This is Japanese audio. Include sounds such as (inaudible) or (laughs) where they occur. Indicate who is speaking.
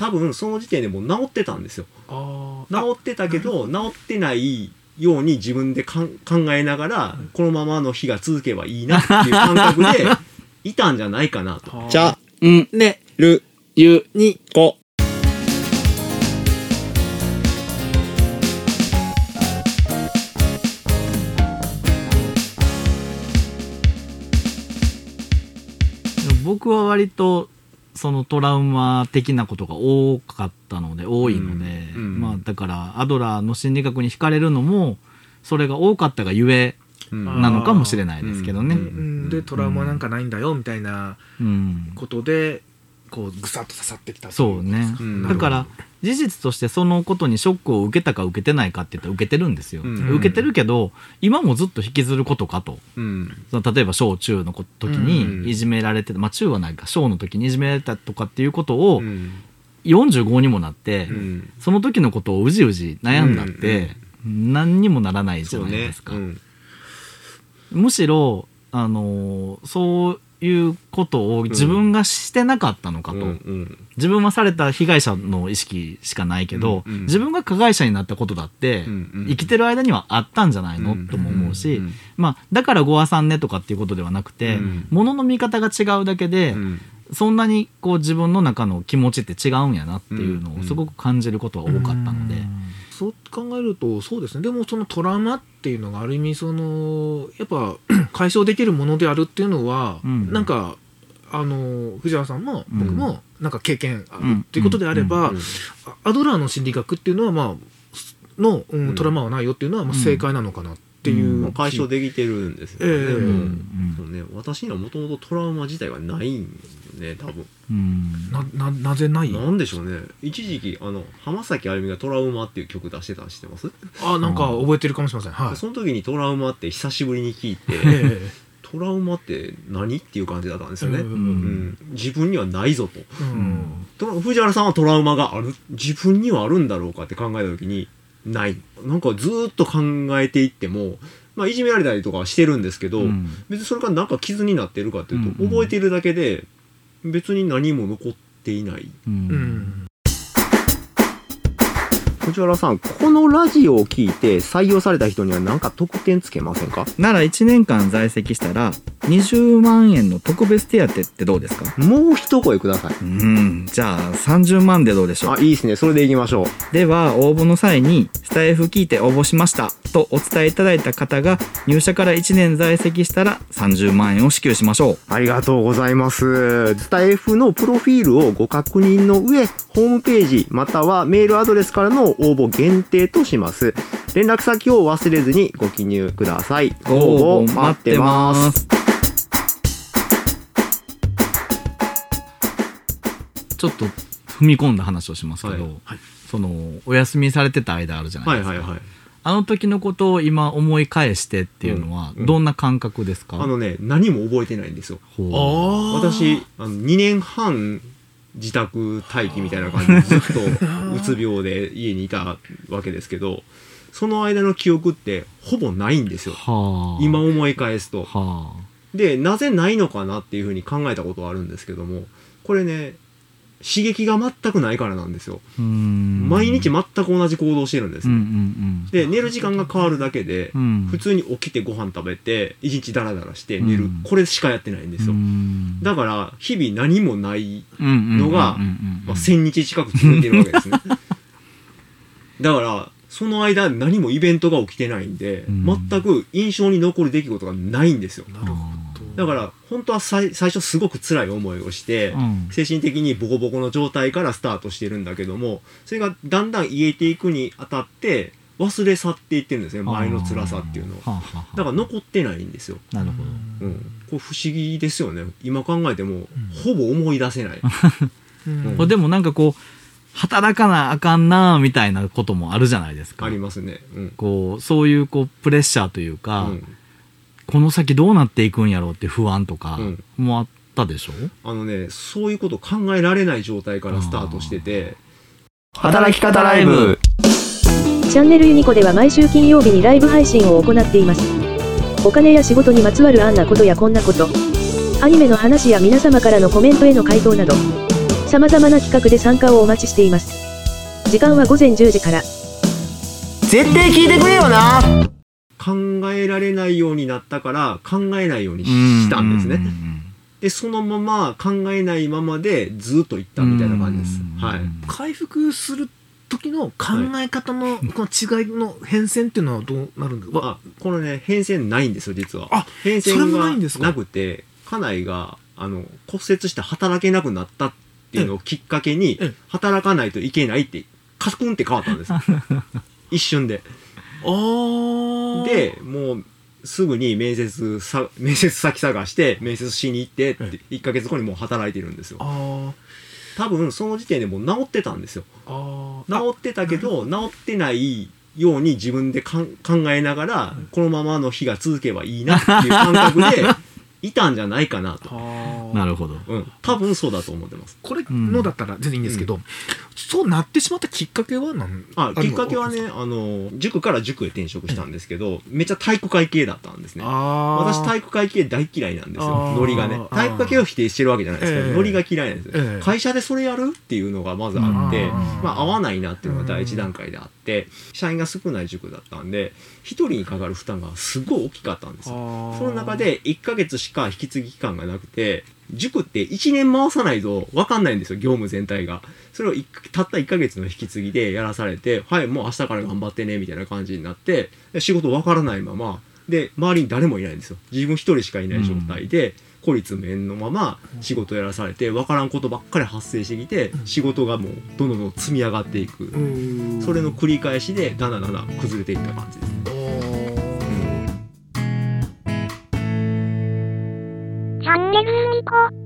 Speaker 1: 多分その時点でもう治ってたんですよ。治ってたけど治ってないように自分でかん考えながらこのままの日が続けばいいなっていう感覚で (laughs) いたんじゃないかなと。
Speaker 2: あ
Speaker 3: じゃ、ん、
Speaker 2: ね
Speaker 3: る、
Speaker 2: ゆに
Speaker 3: こ。
Speaker 4: 僕は割とそのトラウマ的なことが多かったので多いので、
Speaker 1: うん。うん
Speaker 4: まあだからアドラーの心理学に惹かれるのもそれが多かったがゆえ
Speaker 1: うん
Speaker 4: なのかもしれないですけどね。
Speaker 2: でトラウマなんかないんだよみたいな
Speaker 4: うん
Speaker 2: ことでこうぐさっと刺さってきた
Speaker 4: そうね、
Speaker 1: うん。
Speaker 4: だから事実としてそのことにショックを受けたか受けてないかって言ったら受けてるんですよ、
Speaker 1: うん。
Speaker 4: 受けてるけど今もずっと引きずることかと。
Speaker 1: うん。
Speaker 4: その例えば小中のこ時
Speaker 1: うん。
Speaker 4: にいじめられて、まあ中はないか小の時にいじめられたとかっていうことを
Speaker 1: うん。
Speaker 4: 45にもなって、
Speaker 1: うん。
Speaker 4: その時のことをうじうじ悩んだって、何にもならないじゃないですか、
Speaker 1: うん。
Speaker 4: むしろあのーそういうことを自分がしてなかったのかと、
Speaker 1: うんうん。
Speaker 4: 自分はされた被害者の意識しかないけど、
Speaker 1: うんうん。
Speaker 4: 自分が加害者になったことだって、
Speaker 1: うんうん。
Speaker 4: 生きてる間にはあったんじゃないの、
Speaker 1: うん
Speaker 4: とも思うし、
Speaker 1: うん
Speaker 4: まあ、だからご破産ねとかっていうことではなくて、
Speaker 1: うん。
Speaker 4: ものの見方が違うだけで、
Speaker 1: うん。
Speaker 4: そんなにこう自分の中の気持ちって違うんやなっていうの
Speaker 1: うん
Speaker 4: をすごく感じることは多かったので。
Speaker 2: そう考えるとそうですね。でもそのトラウマっていうのがある意味そのやっぱ (clears throat) 解消できるものであるっていうのは、
Speaker 4: うん。
Speaker 2: なんかあの藤原さんも
Speaker 4: うん。
Speaker 2: 僕もなんか経験あるっていうことであれば、
Speaker 1: うん。
Speaker 2: あアドラーの心理学っていうのはまあの、うん
Speaker 1: うん。
Speaker 2: トラウマはないよっていうのはまあ正解なのかなっていう、
Speaker 4: うん。
Speaker 1: まあ解消できてるんですよね。
Speaker 2: ええ。
Speaker 1: うん。
Speaker 4: うん。
Speaker 1: そうね。私にはもともとトラウマ自体がないんよね多分。
Speaker 4: うん。
Speaker 2: なななぜない？
Speaker 1: なんでしょうね。一時期あの浜崎あゆみが「トラウマ」っていう曲出してたの知ってます、
Speaker 2: あなんか覚えてるかもしれません。はい。
Speaker 1: その時に「トラウマ」って久しぶりに聞いて
Speaker 2: え
Speaker 1: トラウマって何？っていう感じだったんですよね、
Speaker 2: う
Speaker 1: うん
Speaker 4: ん。
Speaker 1: 自分にはないぞと。
Speaker 2: えうん。
Speaker 1: 藤原さんはトラウマがある？自分にはあるんだろうかって考えた時にない。なんかずーっと考えていっても、まあ、いじめられたりとかはしてるんですけど、
Speaker 4: うん。
Speaker 1: 別にそれがなんか傷になってるかっていうと、
Speaker 4: うんうん。
Speaker 1: 覚えているだけで別に何も残っていない。
Speaker 4: うん。
Speaker 2: うん
Speaker 1: 藤原さんこのラジオを聞いて採用された人には何か特典つけませんか？
Speaker 4: なら1年間在籍したら20万円の特別手当ってどうですか？
Speaker 1: もう一声ください。
Speaker 4: うん。じゃあ30万でどうでしょう？
Speaker 1: あいいですね。それでいきましょう。
Speaker 4: では応募の際にスタイフ聞いて応募しました。とお伝えいただいた方が入社から1年在籍したら30万円を支給しましょう。
Speaker 1: ありがとうございます。スタイフのプロフィールをご確認の上、ホームページまたはメールアドレスからの応募限定とします。連絡先を忘れずにご記入ください。応募待ってます。
Speaker 4: ちょっと踏み込んだ話をしますけど、
Speaker 1: はい。
Speaker 4: そのお休みされてた間あるじゃないですか、
Speaker 1: はいはいはい。
Speaker 4: あの時のことを今思い返してっていうのは
Speaker 1: うん
Speaker 4: どんな感覚ですか、
Speaker 1: あのね、何も覚えてないんですよ。私、あの2年半自宅待機みたいな感じで (laughs) ずっとうつ病で家にいたわけですけど、その間の記憶ってほぼないんですよ。
Speaker 4: はあ。
Speaker 1: 今思い返すと。
Speaker 4: は
Speaker 1: でなぜないのかなっていうふうに考えたことはあるんですけどもこれね刺激が全くないからなんですよ、毎日全く同じ行動をしてるんです、
Speaker 4: うんうん
Speaker 1: で寝る時間が変わるだけで、
Speaker 4: うん。うん
Speaker 1: 普通に起きてご飯食べて一日ダラダラして寝る、
Speaker 4: うん
Speaker 1: これしかやってないんですよ、
Speaker 4: うん。
Speaker 1: だから日々何もない、
Speaker 4: の
Speaker 1: のがまあ、1000日近く続いてるわけですね。(laughs) だからその間何もイベントが起きてないんで、
Speaker 4: うん。
Speaker 1: 全く印象に残る出来事がないんですよ。
Speaker 2: なるほど
Speaker 1: だから本当は最最初すごく辛い思いをして、
Speaker 4: うん。
Speaker 1: 精神的にボコボコの状態からスタートしてるんだけどもそれがだんだん癒えていくにあたって忘れ去っていってるんですね。前の辛さっていうのは。
Speaker 4: はあはあはあ。
Speaker 1: だから残ってないんですよ、
Speaker 4: なるほど。
Speaker 1: うん、これ不思議ですよね。今考えても、ほぼ思い出せない。(laughs)
Speaker 2: うん。
Speaker 4: でもなんかこう働かなあかんなみたいなこともあるじゃないですか。
Speaker 1: ありますね。うん。
Speaker 4: こうそういうこうプレッシャーというか、
Speaker 1: うん
Speaker 4: この先どうなっていくんやろうって不安とか
Speaker 1: うん
Speaker 4: もあったでしょ、
Speaker 1: あのねそういうこと考えられない状態からスタートしてて
Speaker 3: 働き方ライブ。
Speaker 5: チャンネルユニコでは毎週金曜日にライブ配信を行っています。お金や仕事にまつわるあんなことやこんなこと、アニメの話や皆様からのコメントへの回答など、様々な企画で参加をお待ちしています。時間は午前10時から。
Speaker 3: 絶対聞いてくれよな
Speaker 1: 考えられないようになったから考えないようにしたんですね。で、そのまま考えないままでずっといったみたいな感じです。はい。
Speaker 2: 回復する時の考え方のこの違いの変遷っていうのはどうなるんですか、
Speaker 1: あ、このね、変遷ないんですよ、実は。
Speaker 2: あ
Speaker 1: 変遷
Speaker 2: ないんですか？
Speaker 1: がなくて、家内が、あの、骨折して働けなくなったっていうのをきっかけに
Speaker 2: ええ、
Speaker 1: 働かないといけないって、カクンって変わったんです。(laughs) 一瞬で。
Speaker 2: あー。
Speaker 1: で、もう、すぐに面接さ、面接先探して、面接しに行ってって、1ヶ月後にもう働いてるんですよ。多分、その時点でもう治ってたんですよ。治ってたけど、治ってないように自分でかん考えながら、このままの日が続けばいいなっていう感覚で、(laughs) いたんじゃないかなと。
Speaker 4: なるほど。
Speaker 1: うん。多分そうだと思ってます。
Speaker 2: これのだったら全然いいんですけど、そうなってしまったきっかけは何
Speaker 1: あ、
Speaker 2: る
Speaker 1: きっかけはね、あの、塾から塾へ転職したんですけど、めっちゃ体育会系だったんですね。私体育会系大嫌いなんです
Speaker 2: あ
Speaker 1: よ。
Speaker 2: ー
Speaker 1: ノリがね。体育会系を否定してるわけじゃないですけど、
Speaker 2: ええ
Speaker 1: ノリが嫌いなんですよ、
Speaker 2: ええ
Speaker 1: 会社でそれやるっていうのがまずあって、
Speaker 2: うん
Speaker 1: まあ合わないなっていうのが第一段階であって、社員が少ない塾だったんで、一人にかかる負担がすごい大きかったんですよ。その中で1ヶ月しか引き継ぎ期間がなくて、塾って1年回さないと分かんないんですよ、業務全体が。それをいたった1ヶ月の引き継ぎでやらされて、はい、もう明日から頑張ってね、みたいな感じになって、で仕事分からないまま、で、周りに誰もいないんですよ。自分一人しかいない状態で、孤立面のまま仕事やらされて、分からんことばっかり発生してきて、仕事がもうどんどんどん積み上がっていく。
Speaker 2: うん
Speaker 1: それの繰り返しで、だんだんだんだん崩れていった感じです。
Speaker 2: あー
Speaker 6: チャンネルユニコ